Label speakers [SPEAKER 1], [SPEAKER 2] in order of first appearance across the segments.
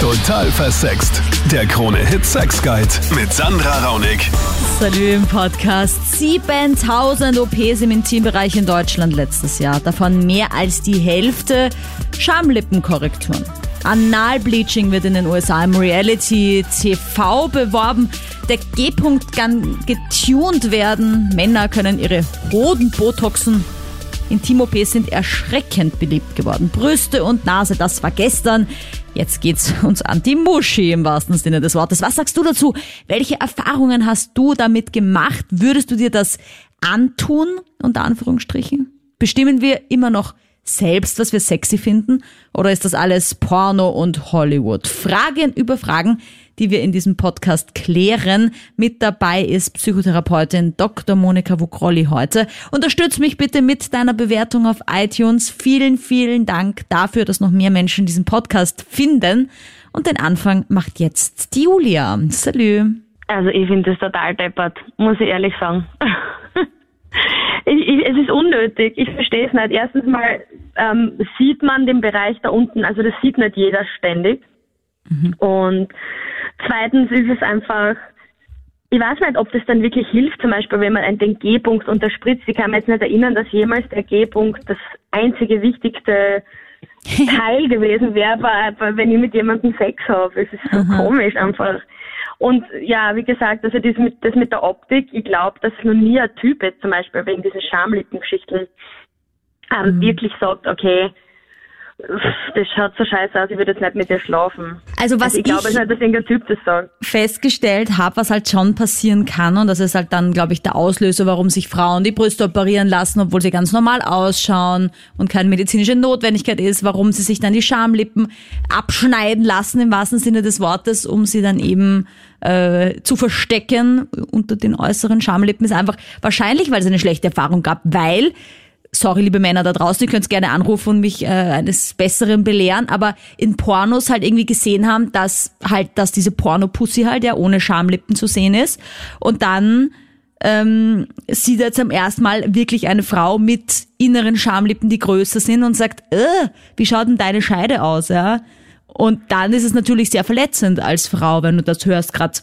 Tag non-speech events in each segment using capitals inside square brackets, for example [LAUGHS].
[SPEAKER 1] Total versext. Der Krone-Hit Sex Guide mit Sandra Raunig.
[SPEAKER 2] Salü im Podcast. 7000 OPs im Intimbereich in Deutschland letztes Jahr. Davon mehr als die Hälfte Schamlippenkorrekturen. Analbleaching wird in den USA im Reality-TV beworben. Der G-Punkt kann getuned werden. Männer können ihre Hoden botoxen. Intim-OPs sind erschreckend beliebt geworden. Brüste und Nase, das war gestern. Jetzt geht's uns an die Muschi im wahrsten Sinne des Wortes. Was sagst du dazu? Welche Erfahrungen hast du damit gemacht? Würdest du dir das antun? Unter Anführungsstrichen. Bestimmen wir immer noch selbst, was wir sexy finden? Oder ist das alles Porno und Hollywood? Fragen über Fragen, die wir in diesem Podcast klären. Mit dabei ist Psychotherapeutin Dr. Monika Wukrolli heute. Unterstütz mich bitte mit deiner Bewertung auf iTunes. Vielen, vielen Dank dafür, dass noch mehr Menschen diesen Podcast finden. Und den Anfang macht jetzt die Julia. Salü.
[SPEAKER 3] Also ich finde das total deppert, muss ich ehrlich sagen. [LAUGHS] ich, ich, es ist unnötig, ich verstehe es nicht. Erstens mal ähm, sieht man den Bereich da unten, also das sieht nicht jeder ständig. Mhm. Und zweitens ist es einfach, ich weiß nicht, ob das dann wirklich hilft, zum Beispiel, wenn man den G-Punkt unterspritzt. Ich kann mich jetzt nicht erinnern, dass jemals der G-Punkt das einzige wichtigste [LAUGHS] Teil gewesen wäre, wenn ich mit jemandem Sex habe. Es ist so Aha. komisch einfach. Und ja, wie gesagt, also das mit, das mit der Optik, ich glaube, dass noch nie ein Typ jetzt zum Beispiel wegen diesen Schamlippengeschichten ähm, mhm. wirklich sagt, okay, das schaut so scheiße aus, ich würde jetzt nicht mit dir schlafen.
[SPEAKER 2] Also was also ich, glaube nicht, dass irgendein Typ das sagt. festgestellt habe, was halt schon passieren kann und das ist halt dann, glaube ich, der Auslöser, warum sich Frauen die Brüste operieren lassen, obwohl sie ganz normal ausschauen und keine medizinische Notwendigkeit ist, warum sie sich dann die Schamlippen abschneiden lassen, im wahrsten Sinne des Wortes, um sie dann eben äh, zu verstecken unter den äußeren Schamlippen, ist einfach wahrscheinlich, weil es eine schlechte Erfahrung gab, weil sorry, liebe Männer da draußen, ihr könnt gerne anrufen und mich äh, eines Besseren belehren, aber in Pornos halt irgendwie gesehen haben, dass halt, dass diese Pornopussy halt ja ohne Schamlippen zu sehen ist. Und dann ähm, sieht er zum ersten Mal wirklich eine Frau mit inneren Schamlippen, die größer sind und sagt, äh, wie schaut denn deine Scheide aus, ja? Und dann ist es natürlich sehr verletzend als Frau, wenn du das hörst, gerade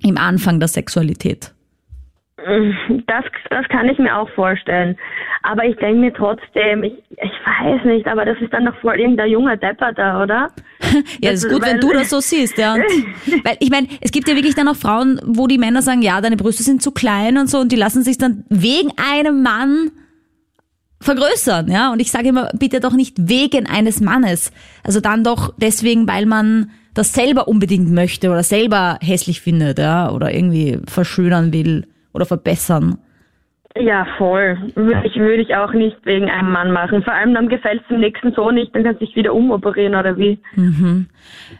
[SPEAKER 2] im Anfang der Sexualität.
[SPEAKER 3] Das, das kann ich mir auch vorstellen. Aber ich denke mir trotzdem, ich, ich weiß nicht, aber das ist dann doch voll irgendein junger Depper da, oder? [LAUGHS]
[SPEAKER 2] ja, das ist gut, wenn du [LAUGHS] das so siehst, ja. Und, [LAUGHS] weil ich meine, es gibt ja wirklich dann auch Frauen, wo die Männer sagen, ja, deine Brüste sind zu klein und so und die lassen sich dann wegen einem Mann vergrößern, ja. Und ich sage immer, bitte doch nicht wegen eines Mannes. Also dann doch deswegen, weil man das selber unbedingt möchte oder selber hässlich findet, ja, oder irgendwie verschönern will oder verbessern.
[SPEAKER 3] Ja, voll. Würde ich, würde ich auch nicht wegen einem Mann machen. Vor allem dann gefällt es dem nächsten so nicht, dann kannst du dich wieder umoperieren oder wie.
[SPEAKER 2] Mhm.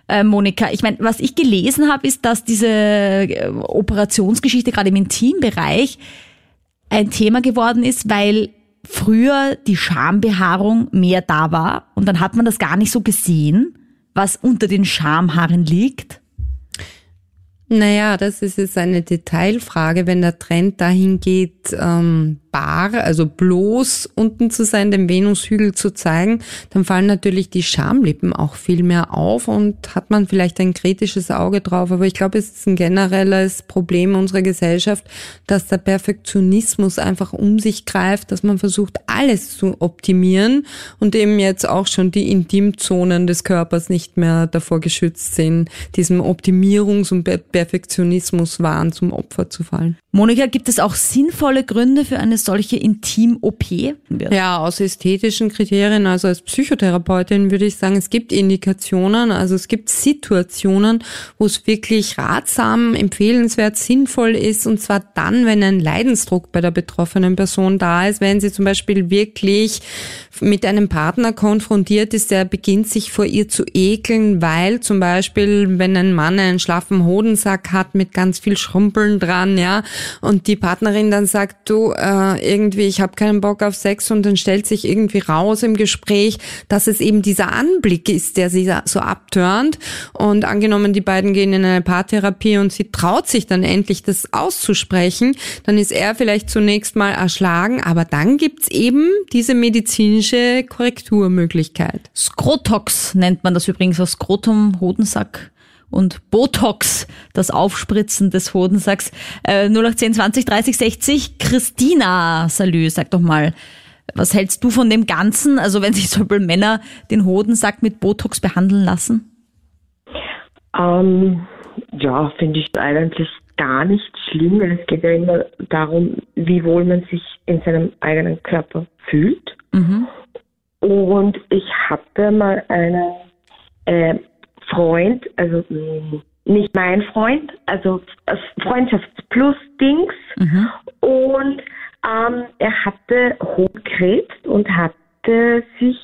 [SPEAKER 2] Äh, Monika, ich meine, was ich gelesen habe, ist, dass diese äh, Operationsgeschichte gerade im Intimbereich ein Thema geworden ist, weil früher die Schambehaarung mehr da war und dann hat man das gar nicht so gesehen, was unter den Schamhaaren liegt.
[SPEAKER 4] Naja, das ist jetzt eine Detailfrage, wenn der Trend dahin geht, ähm, bar, also bloß unten zu sein, den Venushügel zu zeigen, dann fallen natürlich die Schamlippen auch viel mehr auf und hat man vielleicht ein kritisches Auge drauf. Aber ich glaube, es ist ein generelles Problem unserer Gesellschaft, dass der Perfektionismus einfach um sich greift, dass man versucht, alles zu optimieren und eben jetzt auch schon die Intimzonen des Körpers nicht mehr davor geschützt sind, diesem Optimierungs- und Perfektionismus-Wahn zum Opfer zu fallen.
[SPEAKER 2] Monika, gibt es auch sinnvolle Gründe für eine solche Intim-OP?
[SPEAKER 4] Ja, aus ästhetischen Kriterien, also als Psychotherapeutin würde ich sagen, es gibt Indikationen, also es gibt Situationen, wo es wirklich ratsam, empfehlenswert, sinnvoll ist, und zwar dann, wenn ein Leidensdruck bei der betroffenen Person da ist, wenn sie zum Beispiel wirklich mit einem Partner konfrontiert ist, der beginnt sich vor ihr zu ekeln, weil zum Beispiel, wenn ein Mann einen schlaffen Hodensack hat mit ganz viel Schrumpeln dran, ja, und die Partnerin dann sagt, du, äh, irgendwie, ich habe keinen Bock auf Sex und dann stellt sich irgendwie raus im Gespräch, dass es eben dieser Anblick ist, der sie so abtörnt. Und angenommen, die beiden gehen in eine Paartherapie und sie traut sich dann endlich, das auszusprechen, dann ist er vielleicht zunächst mal erschlagen, aber dann gibt's eben diese medizinische Korrekturmöglichkeit.
[SPEAKER 2] Skrotox nennt man das übrigens, aus Skrotum, Hodensack und Botox, das Aufspritzen des Hodensacks. Äh, 0810 20 30 60. Christina, salü, sag doch mal, was hältst du von dem Ganzen? Also wenn sich zum Beispiel Männer den Hodensack mit Botox behandeln lassen?
[SPEAKER 5] Ähm, ja, finde ich eigentlich gar nicht schlimm, weil es geht ja immer darum, wie wohl man sich in seinem eigenen Körper fühlt.
[SPEAKER 2] Mhm.
[SPEAKER 5] Und ich hatte mal einen äh, Freund, also mh, nicht mein Freund, also das Freundschafts-Plus-Dings.
[SPEAKER 2] Mhm.
[SPEAKER 5] Und ähm, er hatte Hodenkrebs und hatte sich,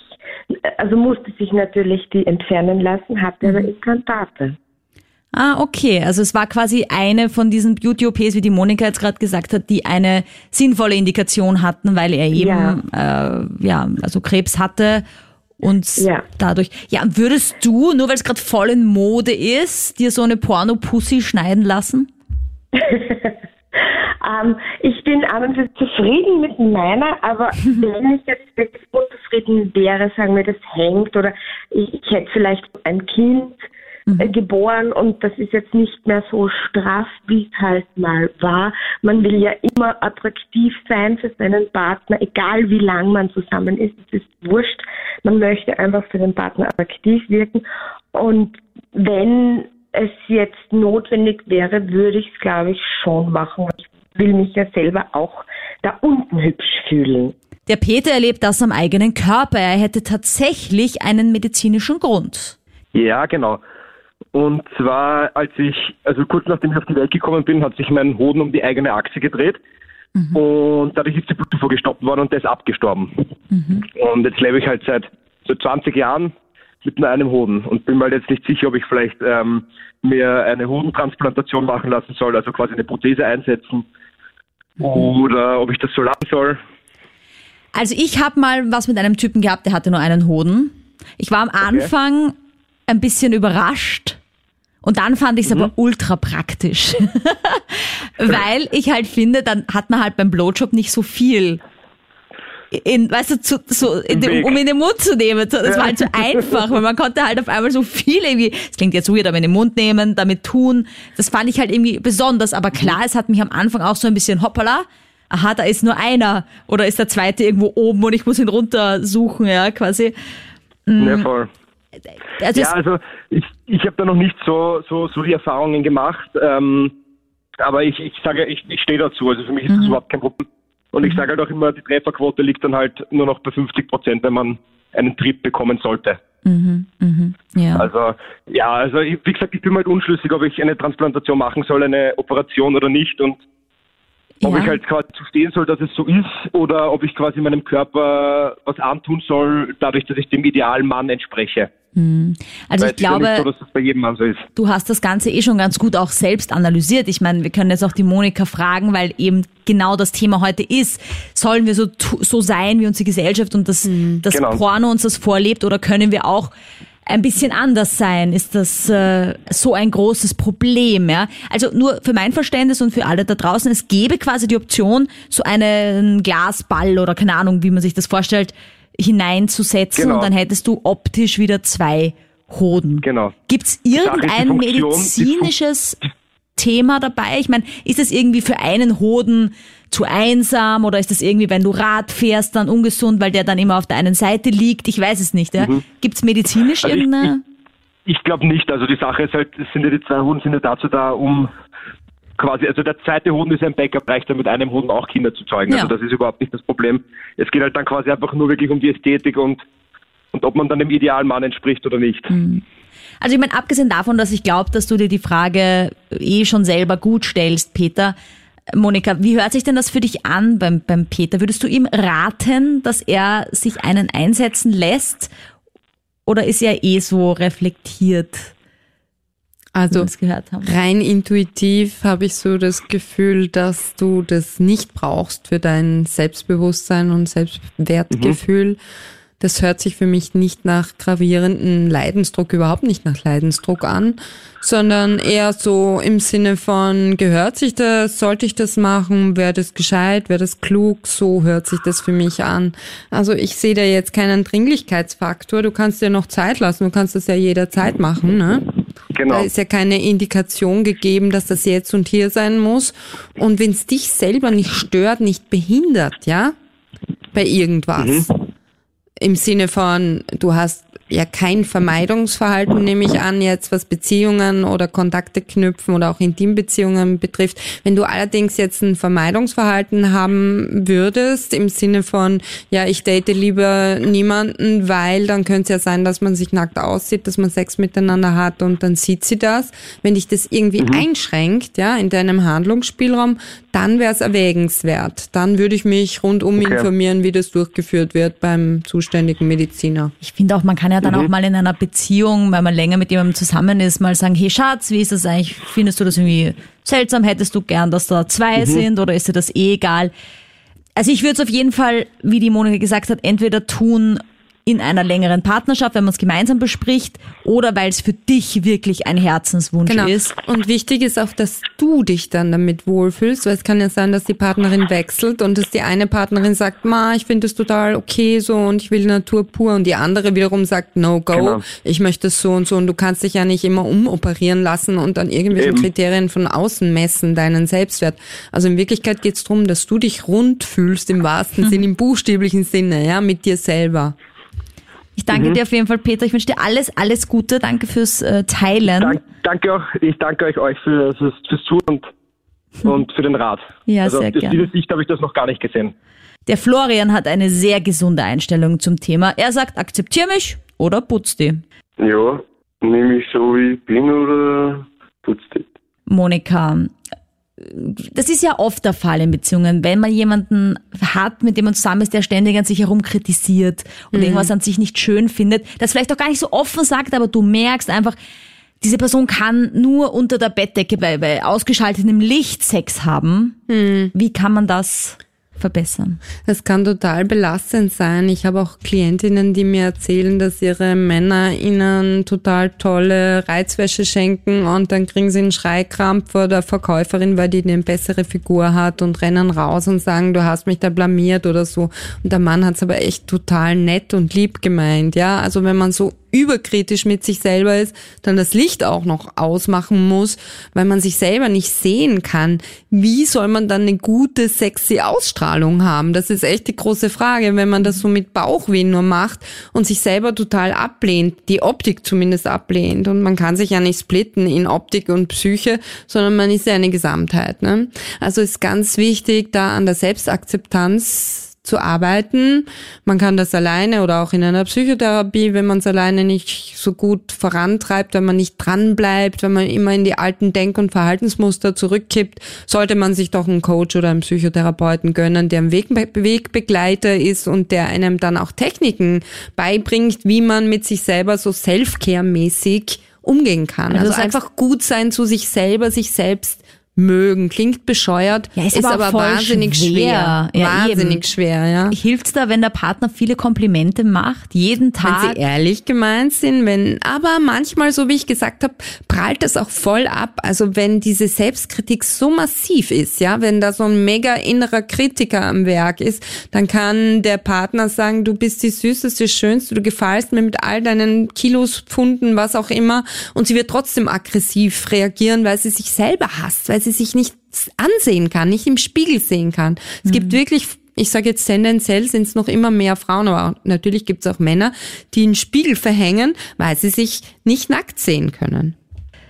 [SPEAKER 5] also musste sich natürlich die entfernen lassen, hatte aber Implantate.
[SPEAKER 2] Ah, okay. Also es war quasi eine von diesen Beauty-OPs, wie die Monika jetzt gerade gesagt hat, die eine sinnvolle Indikation hatten, weil er eben ja, äh, ja also Krebs hatte und
[SPEAKER 5] Ja.
[SPEAKER 2] dadurch. Ja, würdest du, nur weil es gerade voll in Mode ist, dir so eine Porno-Pussy schneiden lassen? [LAUGHS]
[SPEAKER 5] Ähm, ich bin an und für zufrieden mit meiner, aber [LAUGHS] wenn ich jetzt wirklich unzufrieden wäre, sagen wir, das hängt oder ich, ich hätte vielleicht ein Kind äh, geboren und das ist jetzt nicht mehr so straff, wie es halt mal war. Man will ja immer attraktiv sein für seinen Partner, egal wie lang man zusammen ist, es ist wurscht. Man möchte einfach für den Partner attraktiv wirken und wenn es jetzt notwendig wäre, würde ich es, glaube ich, schon machen. Ich will mich ja selber auch da unten hübsch fühlen.
[SPEAKER 2] Der Peter erlebt das am eigenen Körper. Er hätte tatsächlich einen medizinischen Grund.
[SPEAKER 6] Ja, genau. Und zwar, als ich, also kurz nachdem ich auf die Welt gekommen bin, hat sich mein Hoden um die eigene Achse gedreht. Und dadurch ist die Blutzufuhr gestoppt worden und der ist abgestorben. Und jetzt lebe ich halt seit so 20 Jahren mit nur einem Hoden und bin mir halt jetzt nicht sicher, ob ich vielleicht ähm, mir eine Hodentransplantation machen lassen soll, also quasi eine Prothese einsetzen. Oder ob ich das so lassen soll.
[SPEAKER 2] Also ich habe mal was mit einem Typen gehabt, der hatte nur einen Hoden. Ich war am Anfang ein bisschen überrascht und dann fand ich es aber ultra praktisch. [LAUGHS] Weil ich halt finde, dann hat man halt beim Blowjob nicht so viel in, weißt du, zu, so in
[SPEAKER 6] Weg.
[SPEAKER 2] um in den Mund zu nehmen. Das war halt so [LAUGHS] einfach, weil man konnte halt auf einmal so viel irgendwie, das klingt jetzt weird, aber in den Mund nehmen, damit tun. Das fand ich halt irgendwie besonders. Aber klar, es hat mich am Anfang auch so ein bisschen hoppala. Aha, da ist nur einer. Oder ist der zweite irgendwo oben und ich muss ihn runtersuchen, ja, quasi.
[SPEAKER 6] Ja, voll.
[SPEAKER 2] Also
[SPEAKER 6] Ja, also ich, ich habe da noch nicht so, so, so die Erfahrungen gemacht. Ähm, aber ich, ich sage, ich, ich stehe dazu. Also für mich ist das überhaupt kein Problem. Und ich sage halt auch immer, die Trefferquote liegt dann halt nur noch bei 50 Prozent, wenn man einen Trip bekommen sollte.
[SPEAKER 2] ja.
[SPEAKER 6] Also ja, also ich, wie gesagt, ich bin halt unschlüssig, ob ich eine Transplantation machen soll, eine Operation oder nicht und ob
[SPEAKER 2] Ja.
[SPEAKER 6] ich halt quasi zu stehen soll, dass es so ist oder ob ich quasi meinem Körper was antun soll, dadurch, dass ich dem idealen Mann entspreche.
[SPEAKER 2] Also
[SPEAKER 6] Weil
[SPEAKER 2] ich
[SPEAKER 6] ist ja
[SPEAKER 2] glaube,
[SPEAKER 6] so, dass das bei jedem Mann so ist.
[SPEAKER 2] du hast das Ganze eh schon ganz gut auch selbst analysiert. Ich meine, wir können jetzt auch die Monika fragen, weil eben genau das Thema heute ist. Sollen wir so, so sein wie unsere Gesellschaft und das, das
[SPEAKER 6] Genau.
[SPEAKER 2] Porno uns das vorlebt oder können wir auch ein bisschen anders sein? Ist das äh, so ein großes Problem? Ja? Also nur für mein Verständnis und für alle da draußen, es gäbe quasi die Option, so einen Glasball oder keine Ahnung, wie man sich das vorstellt, hineinzusetzen
[SPEAKER 6] Genau.
[SPEAKER 2] und dann hättest du optisch wieder zwei Hoden.
[SPEAKER 6] Genau.
[SPEAKER 2] Gibt's irgendein medizinisches Thema dabei? Ich meine, ist das irgendwie für einen Hoden zu einsam oder ist das irgendwie, wenn du Rad fährst, dann ungesund, weil der dann immer auf der einen Seite liegt? Ich weiß es nicht. Ja? Gibt's medizinisch
[SPEAKER 6] Also ich-
[SPEAKER 2] irgendeine?
[SPEAKER 6] Ich glaube nicht. Also die Sache ist halt, es sind ja die zwei Hoden sind ja dazu da, um quasi, also der zweite Hoden ist ein Backup, reicht dann mit einem Hoden auch Kinder zu zeugen.
[SPEAKER 2] Ja.
[SPEAKER 6] Also das ist überhaupt nicht das Problem. Es geht halt dann quasi einfach nur wirklich um die Ästhetik und und ob man dann dem idealen Mann entspricht oder nicht.
[SPEAKER 2] Also ich meine, abgesehen davon, dass ich glaube, dass du dir die Frage eh schon selber gut stellst, Peter. Monika, wie hört sich denn das für dich an beim, beim Peter? Würdest du ihm raten, dass er sich einen einsetzen lässt? Oder ist er eh so reflektiert?
[SPEAKER 4] Also rein intuitiv habe ich so das Gefühl, dass du das nicht brauchst für dein Selbstbewusstsein und Selbstwertgefühl. Das hört sich für mich nicht nach gravierenden Leidensdruck, überhaupt nicht nach Leidensdruck an, sondern eher so im Sinne von, gehört sich das, sollte ich das machen, wäre das gescheit, wäre das klug, so hört sich das für mich an. Also ich sehe da jetzt keinen Dringlichkeitsfaktor, du kannst dir noch Zeit lassen, du kannst das ja jederzeit machen, ne?
[SPEAKER 6] Genau.
[SPEAKER 4] Da ist ja keine Indikation gegeben, dass das jetzt und hier sein muss. Und wenn es dich selber nicht stört, nicht behindert, ja, bei irgendwas. Im Sinne von, du hast ja kein Vermeidungsverhalten, nehme ich an, jetzt was Beziehungen oder Kontakte knüpfen oder auch Intimbeziehungen betrifft. Wenn du allerdings jetzt ein Vermeidungsverhalten haben würdest, im Sinne von, ja, ich date lieber niemanden, weil dann könnte es ja sein, dass man sich nackt aussieht, dass man Sex miteinander hat und dann sieht sie das. Wenn dich das irgendwie einschränkt, ja, in deinem Handlungsspielraum, dann wäre es erwägenswert. Dann würde ich mich rundum
[SPEAKER 6] Okay.
[SPEAKER 4] informieren, wie das durchgeführt wird beim zuständigen Mediziner.
[SPEAKER 2] Ich finde auch, man kann ja dann auch mal in einer Beziehung, weil man länger mit jemandem zusammen ist, mal sagen, hey Schatz, wie ist das eigentlich? Findest du das irgendwie seltsam? Hättest du gern, dass da zwei sind oder ist dir das eh egal? Also ich würde es auf jeden Fall, wie die Monika gesagt hat, entweder tun in einer längeren Partnerschaft, wenn man es gemeinsam bespricht, oder weil es für dich wirklich ein Herzenswunsch
[SPEAKER 4] Genau.
[SPEAKER 2] ist.
[SPEAKER 4] Und wichtig ist auch, dass du dich dann damit wohlfühlst, weil es kann ja sein, dass die Partnerin wechselt und dass die eine Partnerin sagt, ma, ich finde es total okay so und ich will Natur pur und die andere wiederum sagt, no go,
[SPEAKER 6] Genau.
[SPEAKER 4] ich möchte es so und so und du kannst dich ja nicht immer umoperieren lassen und an irgendwelchen
[SPEAKER 6] Eben.
[SPEAKER 4] Kriterien von außen messen, deinen Selbstwert. Also in Wirklichkeit geht es darum, dass du dich rund fühlst im wahrsten Sinn, im buchstäblichen Sinne, ja, mit dir selber.
[SPEAKER 2] Ich danke dir auf jeden Fall, Peter. Ich wünsche dir alles, alles Gute. Danke fürs äh, Teilen.
[SPEAKER 6] Dank, danke auch, ich danke euch, euch für, fürs, fürs Zuhören und, und für den Rat.
[SPEAKER 2] Ja,
[SPEAKER 6] also
[SPEAKER 2] sehr
[SPEAKER 6] aus
[SPEAKER 2] gerne.
[SPEAKER 6] dieser Sicht habe ich das noch gar nicht gesehen.
[SPEAKER 2] Der Florian hat eine sehr gesunde Einstellung zum Thema. Er sagt, akzeptier mich oder putz die.
[SPEAKER 7] Ja, nehme ich so wie ich bin oder putzt die?
[SPEAKER 2] Monika, das ist ja oft der Fall in Beziehungen, wenn man jemanden hat, mit dem man zusammen ist, der ständig an sich herum kritisiert und irgendwas an sich nicht schön findet, das vielleicht auch gar nicht so offen sagt, aber du merkst einfach, diese Person kann nur unter der Bettdecke bei, bei ausgeschaltetem Licht Sex haben. Wie kann man das verbessern?
[SPEAKER 4] Es kann total belastend sein. Ich habe auch Klientinnen, die mir erzählen, dass ihre Männer ihnen total tolle Reizwäsche schenken und dann kriegen sie einen Schreikrampf vor der Verkäuferin, weil die eine bessere Figur hat und rennen raus und sagen, du hast mich da blamiert oder so. Und der Mann hat es aber echt total nett und lieb gemeint, ja. Also wenn man so überkritisch mit sich selber ist, dann das Licht auch noch ausmachen muss, weil man sich selber nicht sehen kann. Wie soll man dann eine gute, sexy Ausstrahlung haben? Das ist echt die große Frage, wenn man das so mit Bauchweh nur macht und sich selber total ablehnt, die Optik zumindest ablehnt. Und man kann sich ja nicht splitten in Optik und Psyche, sondern man ist ja eine Gesamtheit. Ne? Also ist ganz wichtig, da an der Selbstakzeptanz zu arbeiten. Man kann das alleine oder auch in einer Psychotherapie, wenn man es alleine nicht so gut vorantreibt, wenn man nicht dran bleibt, wenn man immer in die alten Denk- und Verhaltensmuster zurückkippt, sollte man sich doch einen Coach oder einen Psychotherapeuten gönnen, der ein Weg Wegbegleiter ist und der einem dann auch Techniken beibringt, wie man mit sich selber so Self-Care-mäßig umgehen kann.
[SPEAKER 2] Also
[SPEAKER 4] Also, einfach gut sein zu sich selber, sich selbst mögen. Klingt bescheuert,
[SPEAKER 2] Ja, ist
[SPEAKER 4] ist,
[SPEAKER 2] aber
[SPEAKER 4] aber, wahnsinnig
[SPEAKER 2] schwer.
[SPEAKER 4] schwer.
[SPEAKER 2] Ja,
[SPEAKER 4] wahnsinnig
[SPEAKER 2] eben.
[SPEAKER 4] schwer, ja.
[SPEAKER 2] Hilft's da, wenn der Partner viele Komplimente macht, jeden
[SPEAKER 4] Wenn
[SPEAKER 2] Tag?
[SPEAKER 4] sie ehrlich gemeint sind, wenn, aber manchmal, so wie ich gesagt habe, prallt das auch voll ab. Also wenn diese Selbstkritik so massiv ist, ja, wenn da so ein mega innerer Kritiker am Werk ist, dann kann der Partner sagen, du bist die süßeste, schönste, du gefallst mir mit all deinen Kilos, Pfunden, was auch immer, und sie wird trotzdem aggressiv reagieren, weil sie sich selber hasst, weil sie sich nicht ansehen kann, nicht im Spiegel sehen kann. Es gibt wirklich ich sage jetzt tendenziell sind es noch immer mehr Frauen, aber natürlich gibt es auch Männer, die einen Spiegel verhängen, weil sie sich nicht nackt sehen können.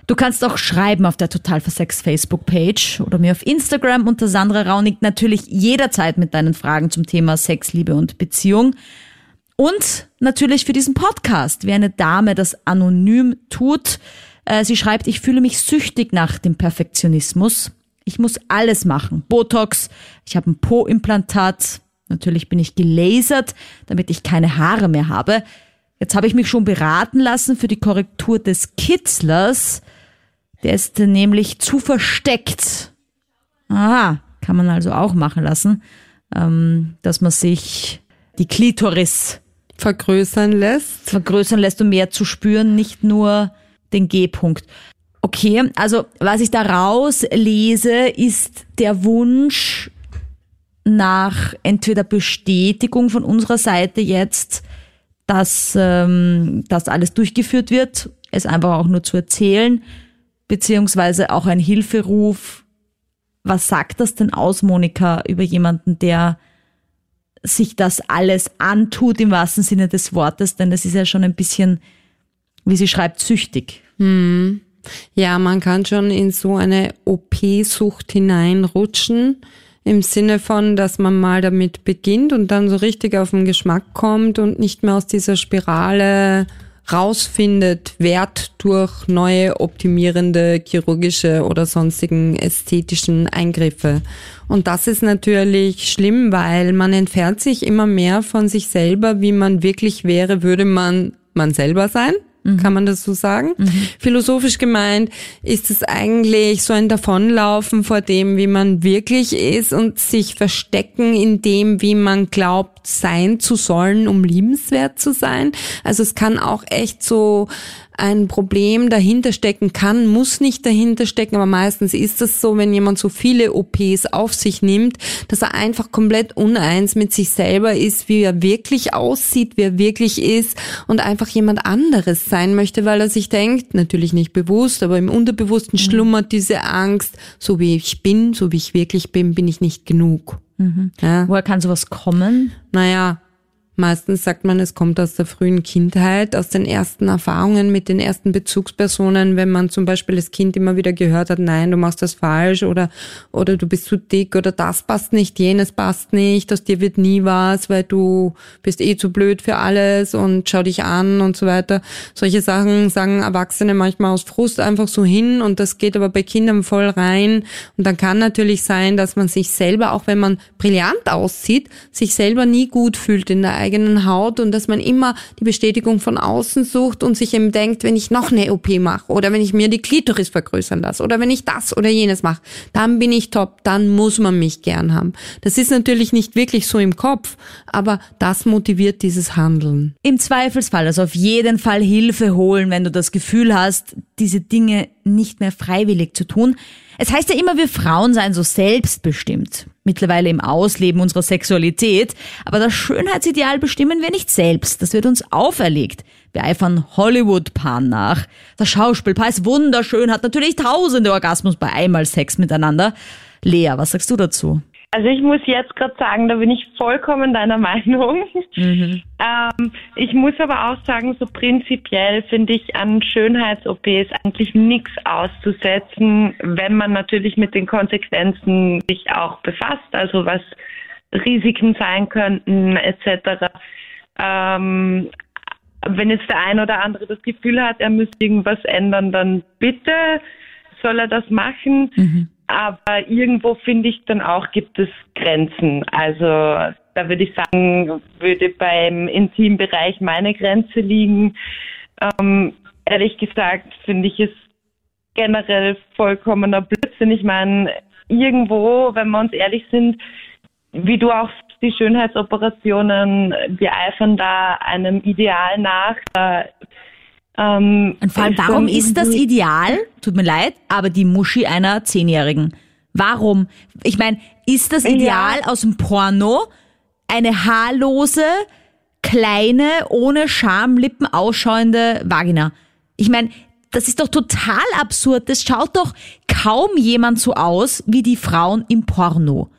[SPEAKER 2] Du kannst auch schreiben auf der Total Versex Facebook-Page oder mir auf Instagram unter Sandra Raunig natürlich jederzeit mit deinen Fragen zum Thema Sex, Liebe und Beziehung. Und natürlich für diesen Podcast, wie eine Dame das anonym tut. Äh, Sie schreibt, ich fühle mich süchtig nach dem Perfektionismus. Ich muss alles machen. Botox, ich habe ein Po-Implantat, natürlich bin ich gelasert, damit ich keine Haare mehr habe. Jetzt habe ich mich schon beraten lassen für die Korrektur des Kitzlers. Der ist nämlich zu versteckt. Aha, kann man also auch machen lassen, ähm, dass man sich die Klitoris
[SPEAKER 4] Vergrößern lässt.
[SPEAKER 2] vergrößern lässt, um mehr zu spüren, nicht nur den G-Punkt. Okay, also was ich da rauslese, ist der Wunsch nach entweder Bestätigung von unserer Seite jetzt, dass ähm, das alles durchgeführt wird, es einfach auch nur zu erzählen, beziehungsweise auch ein Hilferuf. Was sagt das denn aus, Monika, über jemanden, der sich das alles antut im wahrsten Sinne des Wortes, denn es ist ja schon ein bisschen, wie sie schreibt, süchtig.
[SPEAKER 4] Ja, man kann schon in so eine OP-Sucht hineinrutschen, im Sinne von, dass man mal damit beginnt und dann so richtig auf den Geschmack kommt und nicht mehr aus dieser Spirale rausfindet, Wert durch neue optimierende chirurgische oder sonstigen ästhetischen Eingriffe. Und das ist natürlich schlimm, weil man entfernt sich immer mehr von sich selber, wie man wirklich wäre, würde man man selber sein. Kann man das so sagen? Philosophisch gemeint ist es eigentlich so ein Davonlaufen vor dem, wie man wirklich ist und sich verstecken in dem, wie man glaubt sein zu sollen, um liebenswert zu sein. Also es kann auch echt so ein Problem dahinter stecken kann, muss nicht dahinter stecken, aber meistens ist es so, wenn jemand so viele OPs auf sich nimmt, dass er einfach komplett uneins mit sich selber ist, wie er wirklich aussieht, wie er wirklich ist und einfach jemand anderes sein möchte, weil er sich denkt, natürlich nicht bewusst, aber im Unterbewussten schlummert diese Angst, so wie ich bin, so wie ich wirklich bin, bin ich nicht genug. Ja.
[SPEAKER 2] Woher kann sowas kommen?
[SPEAKER 4] Naja, meistens sagt man, es kommt aus der frühen Kindheit, aus den ersten Erfahrungen mit den ersten Bezugspersonen, wenn man zum Beispiel das Kind immer wieder gehört hat, nein, du machst das falsch oder, oder du bist zu dick oder das passt nicht, jenes passt nicht, aus dir wird nie was, weil du bist eh zu blöd für alles und schau dich an und so weiter. Solche Sachen sagen Erwachsene manchmal aus Frust einfach so hin und das geht aber bei Kindern voll rein und dann kann natürlich sein, dass man sich selber, auch wenn man brillant aussieht, sich selber nie gut fühlt in der eigenen Haut und dass man immer die Bestätigung von außen sucht und sich eben denkt, wenn ich noch eine OP mache oder wenn ich mir die Klitoris vergrößern lasse oder wenn ich das oder jenes mache, dann bin ich top, dann muss man mich gern haben. Das ist natürlich nicht wirklich so im Kopf, aber das motiviert dieses Handeln.
[SPEAKER 2] Im Zweifelsfall, also auf jeden Fall Hilfe holen, wenn du das Gefühl hast, diese Dinge nicht mehr freiwillig zu tun. Es heißt ja immer, wir Frauen seien so selbstbestimmt. Mittlerweile im Ausleben unserer Sexualität. Aber das Schönheitsideal bestimmen wir nicht selbst. Das wird uns auferlegt. Wir eifern Hollywood-Paaren nach. Das Schauspielpaar ist wunderschön, hat natürlich tausende Orgasmus bei einmal Sex miteinander. Lea, was sagst du dazu?
[SPEAKER 8] Also ich muss jetzt gerade sagen, da bin ich vollkommen deiner [LAUGHS] Meinung. Ähm, ich muss aber auch sagen, so prinzipiell finde ich an Schönheits-OPs eigentlich nichts auszusetzen, wenn man natürlich mit den Konsequenzen sich auch befasst, also was Risiken sein könnten etc. Ähm, wenn jetzt der ein oder andere das Gefühl hat, er müsste irgendwas ändern, dann bitte soll er das machen. Aber irgendwo finde ich dann auch, gibt es Grenzen. Also da würde ich sagen, würde beim Intimbereich meine Grenze liegen. Ähm, ehrlich gesagt finde ich es generell vollkommener Blödsinn. Ich meine, irgendwo, wenn wir uns ehrlich sind, wie du auch die Schönheitsoperationen, wir eifern da einem Ideal nach. Da, ähm,
[SPEAKER 2] Und vor allem, warum ist das ideal? Tut mir leid, aber die Muschi einer Zehnjährigen. Warum? Ich meine, ist das Ideal aus dem Porno eine haarlose, kleine, ohne Schamlippen ausschauende Vagina? Ich meine, das ist doch total absurd. Das schaut doch kaum jemand so aus wie die Frauen im Porno.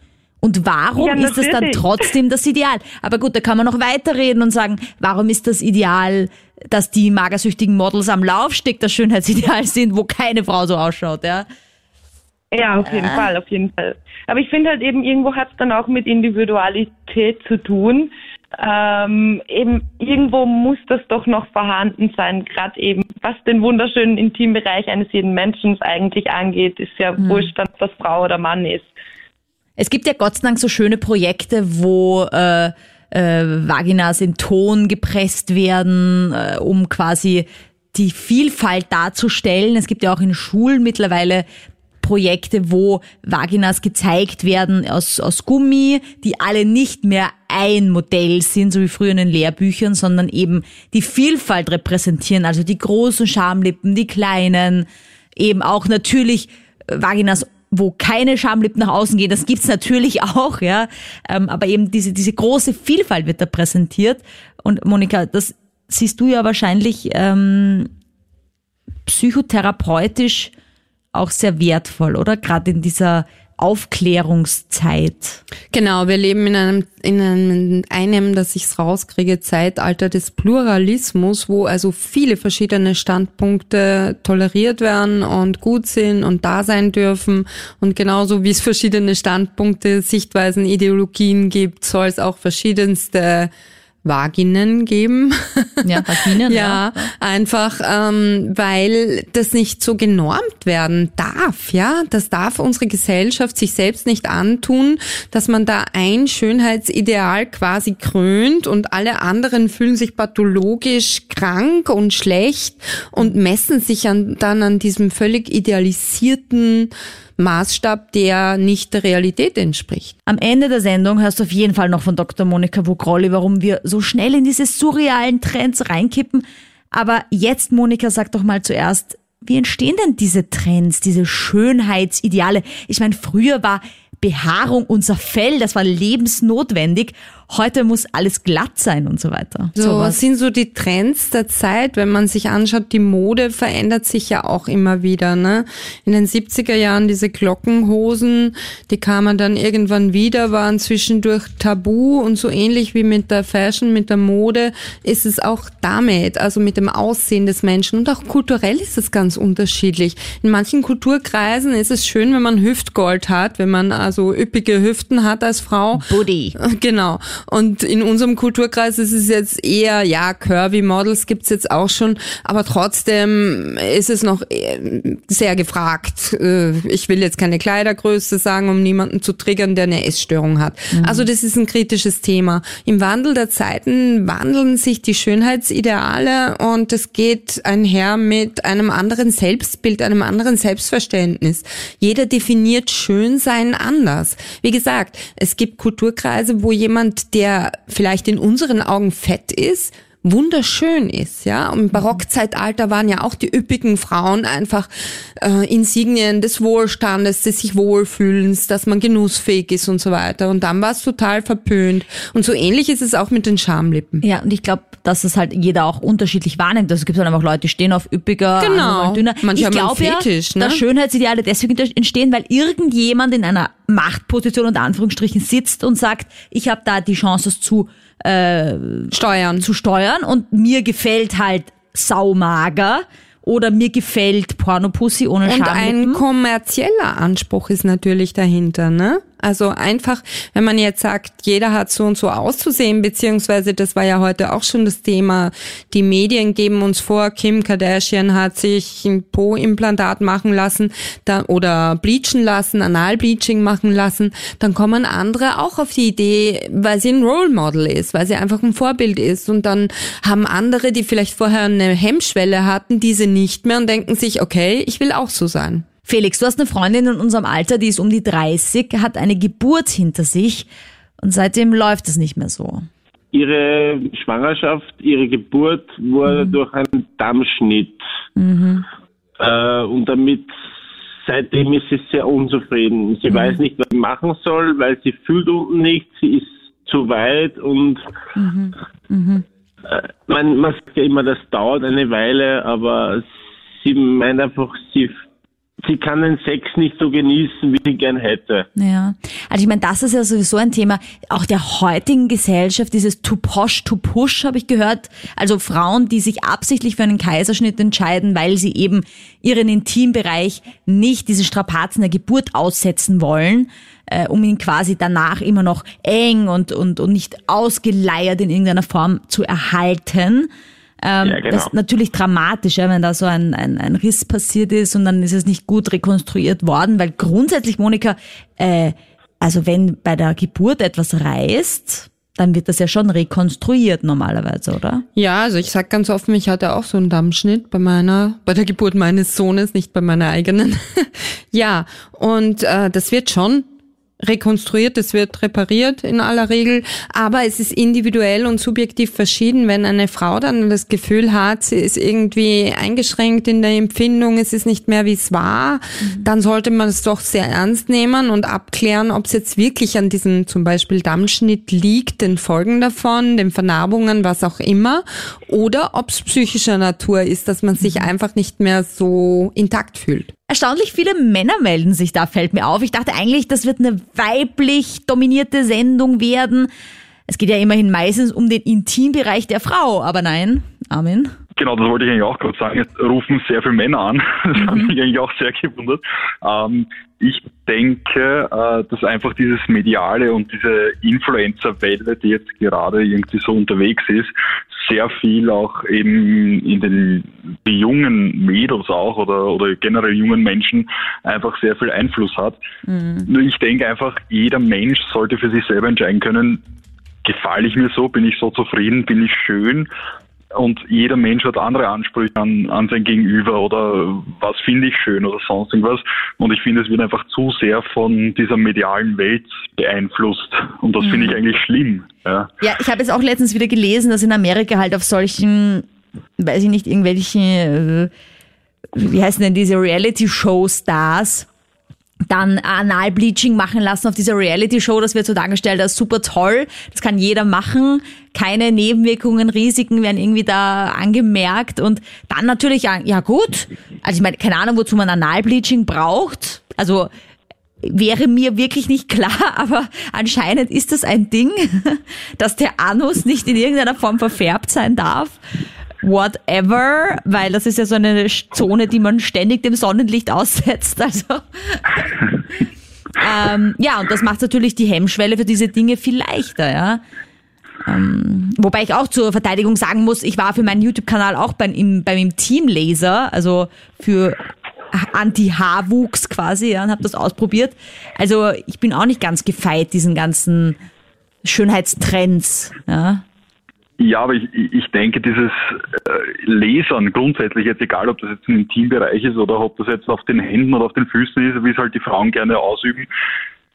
[SPEAKER 2] Und warum
[SPEAKER 8] Ja,
[SPEAKER 2] ist das dann trotzdem das Ideal? Aber gut, da kann man noch weiterreden und sagen, warum ist das Ideal, dass die magersüchtigen Models am Laufsteg das Schönheitsideal sind, wo keine Frau so ausschaut, ja?
[SPEAKER 8] Ja, auf jeden Fall, auf jeden Fall. Aber ich finde halt eben, irgendwo hat es dann auch mit Individualität zu tun. Ähm, eben irgendwo muss das doch noch vorhanden sein, gerade eben, was den wunderschönen Intimbereich eines jeden Menschen eigentlich angeht, ist ja wurscht, ob das Frau oder Mann ist.
[SPEAKER 2] Es gibt ja Gott sei Dank so schöne Projekte, wo äh, äh, Vaginas in Ton gepresst werden, äh, um quasi die Vielfalt darzustellen. Es gibt ja auch in Schulen mittlerweile Projekte, wo Vaginas gezeigt werden aus, aus Gummi, die alle nicht mehr ein Modell sind, so wie früher in den Lehrbüchern, sondern eben die Vielfalt repräsentieren, also die großen Schamlippen, die kleinen, eben auch natürlich Vaginas wo keine Schamlippen nach außen gehen, das gibt's natürlich auch, ja. Ähm, aber eben diese, diese große Vielfalt wird da präsentiert. Und Monika, das siehst du ja wahrscheinlich ähm, psychotherapeutisch auch sehr wertvoll, oder? Gerade in dieser Aufklärungszeit.
[SPEAKER 4] Genau, wir leben in einem, in einem, einem, dass ich es rauskriege, Zeitalter des Pluralismus, wo also viele verschiedene Standpunkte toleriert werden und gut sind und da sein dürfen. Und genauso wie es verschiedene Standpunkte, Sichtweisen, Ideologien gibt, soll es auch verschiedenste Vaginen geben.
[SPEAKER 2] Ja, Vaginen. [LAUGHS]
[SPEAKER 4] ja, ja, einfach ähm, weil das nicht so genormt werden darf. Ja, das darf unsere Gesellschaft sich selbst nicht antun, dass man da ein Schönheitsideal quasi krönt und alle anderen fühlen sich pathologisch krank und schlecht und messen sich an, dann an diesem völlig idealisierten Maßstab, der nicht der Realität entspricht.
[SPEAKER 2] Am Ende der Sendung hörst du auf jeden Fall noch von Dr. Monika Vogrolli, warum wir so schnell in diese surrealen Trends reinkippen. Aber jetzt, Monika, sag doch mal zuerst, wie entstehen denn diese Trends, diese Schönheitsideale? Ich meine, früher war Behaarung unser Fell, das war lebensnotwendig heute muss alles glatt sein und so weiter.
[SPEAKER 4] So Sowas. sind so die Trends der Zeit, wenn man sich anschaut, die Mode verändert sich ja auch immer wieder. Ne? In den 70er Jahren diese Glockenhosen, die kamen dann irgendwann wieder, waren zwischendurch tabu und so ähnlich wie mit der Fashion, mit der Mode ist es auch damit, also mit dem Aussehen des Menschen und auch kulturell ist es ganz unterschiedlich. In manchen Kulturkreisen ist es schön, wenn man Hüftgold hat, wenn man also üppige Hüften hat als Frau.
[SPEAKER 2] Booty.
[SPEAKER 4] Genau. Und in unserem Kulturkreis ist es jetzt eher, ja, Curvy Models gibt's jetzt auch schon, aber trotzdem ist es noch äh, sehr gefragt. Äh, ich will jetzt keine Kleidergröße sagen, um niemanden zu triggern, der eine Essstörung hat. Mhm. Also das ist ein kritisches Thema. Im Wandel der Zeiten wandeln sich die Schönheitsideale und es geht einher mit einem anderen Selbstbild, einem anderen Selbstverständnis. Jeder definiert Schönsein anders. Wie gesagt, es gibt Kulturkreise, wo jemand der vielleicht in unseren Augen fett ist, wunderschön ist, ja. Und im Barockzeitalter waren ja auch die üppigen Frauen einfach äh, Insignien des Wohlstandes, des sich Wohlfühlens, dass man genussfähig ist und so weiter. Und dann war es total verpönt. Und so ähnlich ist es auch mit den Schamlippen.
[SPEAKER 2] Ja, und ich glaube, dass es halt jeder auch unterschiedlich wahrnimmt. Also es gibt halt einfach Leute, die stehen auf üppiger,
[SPEAKER 4] genau.
[SPEAKER 2] dünner.
[SPEAKER 4] Manche
[SPEAKER 2] ich glaube ja,
[SPEAKER 4] Fetisch, ne?
[SPEAKER 2] dass Schönheitsideale deswegen entstehen, weil irgendjemand in einer Machtposition unter Anführungsstrichen sitzt und sagt, ich habe da die Chance, es zu äh,
[SPEAKER 4] steuern.
[SPEAKER 2] zu steuern und mir gefällt halt saumager oder mir gefällt Pornopussy ohne
[SPEAKER 4] Und ein kommerzieller Anspruch ist natürlich dahinter, ne? Also einfach, wenn man jetzt sagt, jeder hat so und so auszusehen, beziehungsweise das war ja heute auch schon das Thema, die Medien geben uns vor, Kim Kardashian hat sich ein Po-Implantat machen lassen da, oder bleachen lassen, Analbleaching machen lassen, dann kommen andere auch auf die Idee, weil sie ein Role Model ist, weil sie einfach ein Vorbild ist und dann haben andere, die vielleicht vorher eine Hemmschwelle hatten, diese nicht mehr und denken sich, okay, ich will auch so sein.
[SPEAKER 2] Felix, du hast eine Freundin in unserem Alter, die ist um die 30, hat eine Geburt hinter sich und seitdem läuft es nicht mehr so.
[SPEAKER 9] Ihre Schwangerschaft, ihre Geburt wurde mhm. durch einen Dammschnitt. Mhm. Äh, und damit seitdem ist sie sehr unzufrieden. Sie mhm. weiß nicht, was sie machen soll, weil sie fühlt unten nicht, sie ist zu weit und mhm. Mhm. Äh, man, man sagt ja immer, das dauert eine Weile, aber sie meint einfach, sie sie kann den Sex nicht so genießen, wie sie gern hätte.
[SPEAKER 2] Ja, also ich meine, das ist ja sowieso ein Thema auch der heutigen Gesellschaft, dieses to posh, to push, habe ich gehört. Also Frauen, die sich absichtlich für einen Kaiserschnitt entscheiden, weil sie eben ihren Intimbereich nicht diese Strapazen der Geburt aussetzen wollen, äh, um ihn quasi danach immer noch eng und, und, und nicht ausgeleiert in irgendeiner Form zu erhalten. Ähm, ja, genau. Das ist natürlich dramatisch, ja, wenn da so ein, ein, ein Riss passiert ist und dann ist es nicht gut rekonstruiert worden, weil grundsätzlich, Monika, äh, also wenn bei der Geburt etwas reißt, dann wird das ja schon rekonstruiert normalerweise, oder?
[SPEAKER 4] Ja, also ich sag ganz offen, ich hatte auch so einen Dammschnitt bei meiner, bei der Geburt meines Sohnes, nicht bei meiner eigenen. [LAUGHS] ja, und äh, das wird schon rekonstruiert, es wird repariert in aller Regel, aber es ist individuell und subjektiv verschieden. Wenn eine Frau dann das Gefühl hat, sie ist irgendwie eingeschränkt in der Empfindung, es ist nicht mehr wie es war, mhm. dann sollte man es doch sehr ernst nehmen und abklären, ob es jetzt wirklich an diesem zum Beispiel Dammschnitt liegt, den Folgen davon, den Vernarbungen, was auch immer, oder ob es psychischer Natur ist, dass man sich mhm. einfach nicht mehr so intakt fühlt.
[SPEAKER 2] Erstaunlich viele Männer melden sich da, fällt mir auf. Ich dachte eigentlich, das wird eine weiblich dominierte Sendung werden. Es geht ja immerhin meistens um den Intimbereich der Frau, aber nein, Armin.
[SPEAKER 10] Genau, das wollte ich eigentlich auch gerade sagen. Jetzt rufen sehr viele Männer an. [LAUGHS] Das mhm. hat mich eigentlich auch sehr gewundert. Ähm, ich denke, äh, dass einfach dieses Mediale und diese Influencer-Welle, die jetzt gerade irgendwie so unterwegs ist, sehr viel auch eben in den jungen Mädels auch oder, oder generell jungen Menschen einfach sehr viel Einfluss hat. Mhm. Nur ich denke einfach, jeder Mensch sollte für sich selber entscheiden können, gefalle ich mir so, bin ich so zufrieden, bin ich schön und jeder Mensch hat andere Ansprüche an, an sein Gegenüber oder was finde ich schön oder sonst irgendwas. Und ich finde, es wird einfach zu sehr von dieser medialen Welt beeinflusst. Und das mhm. finde ich mhm. eigentlich schlimm. Ja,
[SPEAKER 2] ja ich habe jetzt auch letztens wieder gelesen, dass in Amerika halt auf solchen, weiß ich nicht, irgendwelche, äh, wie heißen denn diese Reality-Show-Stars, dann Analbleaching machen lassen auf dieser Reality-Show. Das wird so dargestellt als super toll. Das kann jeder machen. Keine Nebenwirkungen, Risiken werden irgendwie da angemerkt. Und dann natürlich, ja gut. Also ich meine, keine Ahnung, wozu man Analbleaching braucht. Also wäre mir wirklich nicht klar, [LAUGHS] aber anscheinend ist das ein Ding, [LAUGHS] dass der Anus nicht in irgendeiner Form verfärbt sein darf whatever, weil das ist ja so eine Zone, die man ständig dem Sonnenlicht aussetzt. Also [LAUGHS] ähm, ja, und das macht natürlich die Hemmschwelle für diese Dinge viel leichter, ja. Ähm, wobei ich auch zur Verteidigung sagen muss, ich war für meinen YouTube-Kanal auch beim, im, beim Teamlaser, also für Anti-Haarwuchs quasi, ja, und habe das ausprobiert. Also ich bin auch nicht ganz gefeit diesen ganzen Schönheitstrends, ja.
[SPEAKER 10] Ja, aber ich, ich denke, dieses äh, Lasern grundsätzlich, jetzt egal, ob das jetzt im Intimbereich ist oder ob das jetzt auf den Händen oder auf den Füßen ist, wie es halt die Frauen gerne ausüben,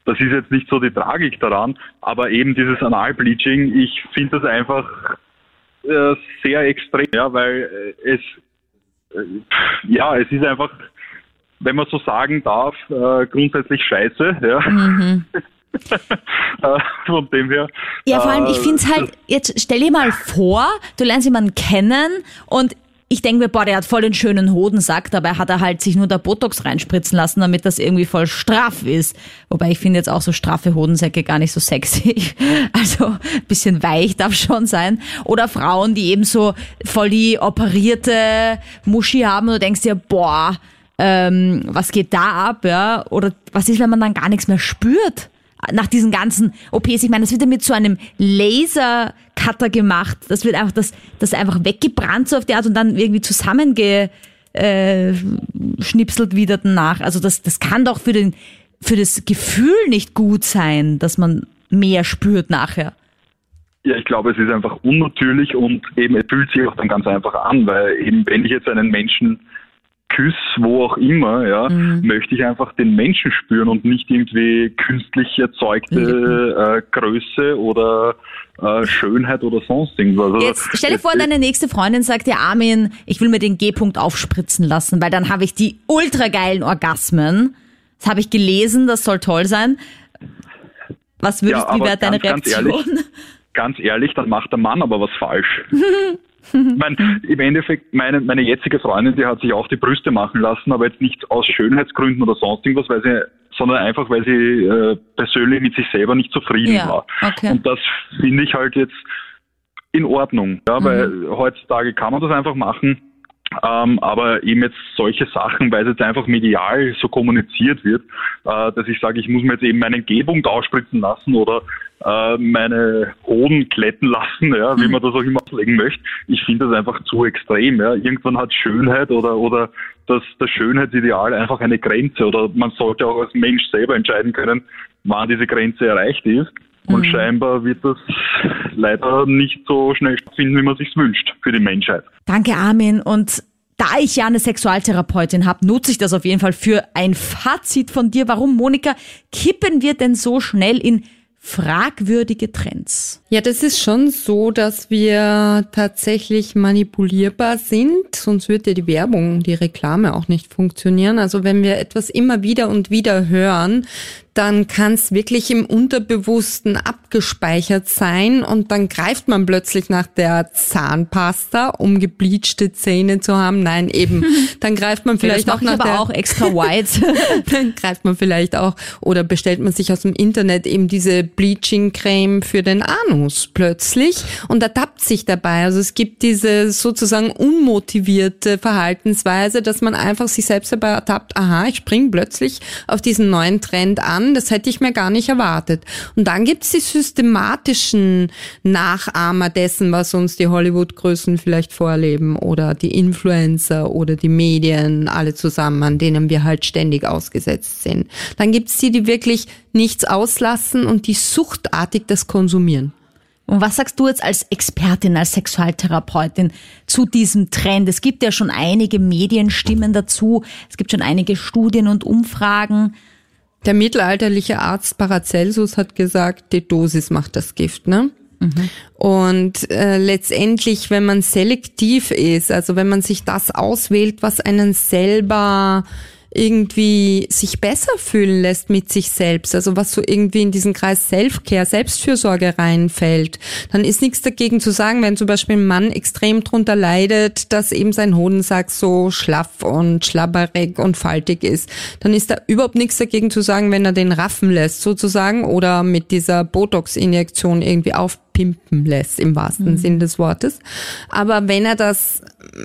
[SPEAKER 10] das ist jetzt nicht so die Tragik daran, aber eben dieses Analbleaching, ich finde das einfach äh, sehr extrem, ja, weil äh, es, ja, es ist einfach, wenn man so sagen darf, grundsätzlich scheiße, ja. Mhm. Äh, von dem her.
[SPEAKER 2] Ja, vor allem, ich äh, finde es halt, jetzt stell dir mal vor, du lernst jemanden kennen und ich denke mir, boah, der hat voll den schönen Hodensack, dabei hat er halt sich nur der Botox reinspritzen lassen, damit das irgendwie voll straff ist. Wobei ich finde jetzt auch so straffe Hodensäcke gar nicht so sexy. [LAUGHS] Also ein bisschen weich darf schon sein. Oder Frauen, die eben so voll die operierte Muschi haben und du denkst dir, boah, ähm, was geht da ab, ja? Oder was ist, wenn man dann gar nichts mehr spürt? Nach diesen ganzen OPs. Ich meine, das wird ja mit so einem Lasercutter gemacht. Das wird einfach, das, das einfach weggebrannt so auf die Art und dann irgendwie zusammengeschnipselt äh, wieder danach. Also das, das kann doch für den, für das Gefühl nicht gut sein, dass man mehr spürt nachher.
[SPEAKER 10] Ja, ich glaube, es ist einfach unnatürlich und eben es fühlt sich auch dann ganz einfach an, weil eben wenn ich jetzt einen Menschen Küss, wo auch immer, ja, mhm. möchte ich einfach den Menschen spüren und nicht irgendwie künstlich erzeugte äh, Größe oder äh, Schönheit oder sonst irgendwas.
[SPEAKER 2] Also, Jetzt stell dir vor, deine nächste Freundin sagt dir, Armin, ich will mir den G-Punkt aufspritzen lassen, weil dann habe ich die ultra geilen Orgasmen. Das habe ich gelesen, das soll toll sein. Was würdest, ja, wie wäre deine Reaktion?
[SPEAKER 10] Ganz ehrlich, ganz ehrlich, dann macht der Mann aber was falsch. [LAUGHS] mein, Im Endeffekt, meine, meine jetzige Freundin, die hat sich auch die Brüste machen lassen, aber jetzt nicht aus Schönheitsgründen oder sonst irgendwas, weil sie, sondern einfach, weil sie äh, persönlich mit sich selber nicht zufrieden ja, war. Okay. Und das finde ich halt jetzt in Ordnung, ja, mhm. weil heutzutage kann man das einfach machen. Ähm, aber eben jetzt solche Sachen, weil es jetzt einfach medial so kommuniziert wird, äh, dass ich sage, ich muss mir jetzt eben meinen G-Punkt ausspritzen lassen oder äh, meine Hoden kletten lassen, ja, wie hm. man das auch immer auslegen möchte. Ich finde das einfach zu extrem. Ja. Irgendwann hat Schönheit oder, oder das, das Schönheitsideal einfach eine Grenze oder man sollte auch als Mensch selber entscheiden können, wann diese Grenze erreicht ist. Und scheinbar wird das leider nicht so schnell stattfinden, wie man sich wünscht für die Menschheit.
[SPEAKER 2] Danke, Armin. Und da ich ja eine Sexualtherapeutin habe, nutze ich das auf jeden Fall für ein Fazit von dir. Warum, Monika, kippen wir denn so schnell in fragwürdige Trends?
[SPEAKER 4] Ja, das ist schon so, dass wir tatsächlich manipulierbar sind, sonst würde ja die Werbung, die Reklame auch nicht funktionieren. Also wenn wir etwas immer wieder und wieder hören, dann kann es wirklich im Unterbewussten abgespeichert sein und dann greift man plötzlich nach der Zahnpasta, um gebleachte Zähne zu haben. Nein, eben. [LAUGHS] Dann greift man vielleicht
[SPEAKER 2] das
[SPEAKER 4] auch nach
[SPEAKER 2] aber
[SPEAKER 4] der,
[SPEAKER 2] auch extra white. [LAUGHS]
[SPEAKER 4] dann greift man vielleicht auch oder bestellt man sich aus dem Internet eben diese Bleaching-Creme für den Anus plötzlich und ertappt sich dabei. Also es gibt diese sozusagen unmotivierte Verhaltensweise, dass man einfach sich selbst dabei ertappt, aha, ich spring plötzlich auf diesen neuen Trend an, das hätte ich mir gar nicht erwartet. Und dann gibt's die systematischen Nachahmer dessen, was uns die Hollywood-Größen vielleicht vorleben oder die Influencer oder die Medien, alle zusammen, an denen wir halt ständig ausgesetzt sind. Dann gibt's die, die wirklich nichts auslassen und die suchtartig das konsumieren.
[SPEAKER 2] Und was sagst du jetzt als Expertin, als Sexualtherapeutin zu diesem Trend? Es gibt ja schon einige Medienstimmen dazu. Es gibt schon einige Studien und Umfragen.
[SPEAKER 4] Der mittelalterliche Arzt Paracelsus hat gesagt, die Dosis macht das Gift, ne? Und äh, letztendlich, wenn man selektiv ist, also wenn man sich das auswählt, was einen selber irgendwie sich besser fühlen lässt mit sich selbst, also was so irgendwie in diesen Kreis Self-Care, Selbstfürsorge reinfällt, dann ist nichts dagegen zu sagen, wenn zum Beispiel ein Mann extrem drunter leidet, dass eben sein Hodensack so schlaff und schlabberig und faltig ist, dann ist da überhaupt nichts dagegen zu sagen, wenn er den raffen lässt sozusagen oder mit dieser Botox-Injektion irgendwie aufpimpen lässt im wahrsten Sinn des Wortes. Aber wenn er das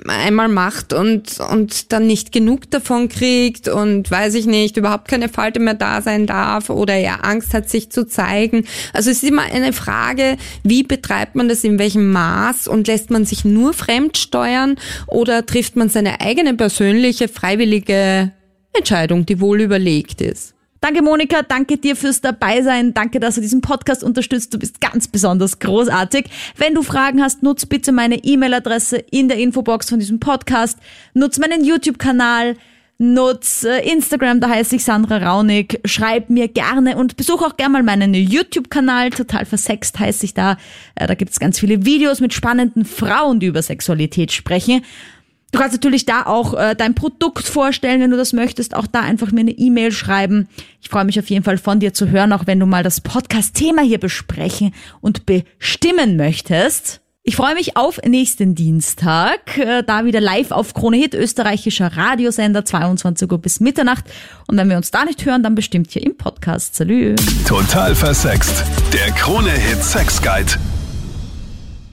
[SPEAKER 4] einmal macht und, und dann nicht genug davon kriegt und weiß ich nicht, überhaupt keine Falte mehr da sein darf oder er Angst hat, sich zu zeigen. Also es ist immer eine Frage, wie betreibt man das in welchem Maß und lässt man sich nur fremd steuern oder trifft man seine eigene persönliche, freiwillige Entscheidung, die wohl überlegt ist.
[SPEAKER 2] Danke, Monika. Danke dir fürs Dabeisein. Danke, dass du diesen Podcast unterstützt. Du bist ganz besonders großartig. Wenn du Fragen hast, nutz bitte meine E-Mail-Adresse in der Infobox von diesem Podcast. Nutz meinen YouTube-Kanal. Nutz äh, Instagram, da heiße ich Sandra Raunig. Schreib mir gerne und besuch auch gerne mal meinen YouTube-Kanal. Total versext heiße ich da. Äh, Da gibt's ganz viele Videos mit spannenden Frauen, die über Sexualität sprechen. Du kannst natürlich da auch äh, dein Produkt vorstellen, wenn du das möchtest. Auch da einfach mir eine E-Mail schreiben. Ich freue mich auf jeden Fall von dir zu hören, auch wenn du mal das Podcast-Thema hier besprechen und bestimmen möchtest. Ich freue mich auf nächsten Dienstag, äh, da wieder live auf Krone Hit, österreichischer Radiosender, 22 Uhr bis Mitternacht. Und wenn wir uns da nicht hören, dann bestimmt hier im Podcast. Salü.
[SPEAKER 1] Total versext. Der Krone-Hit Sex Guide.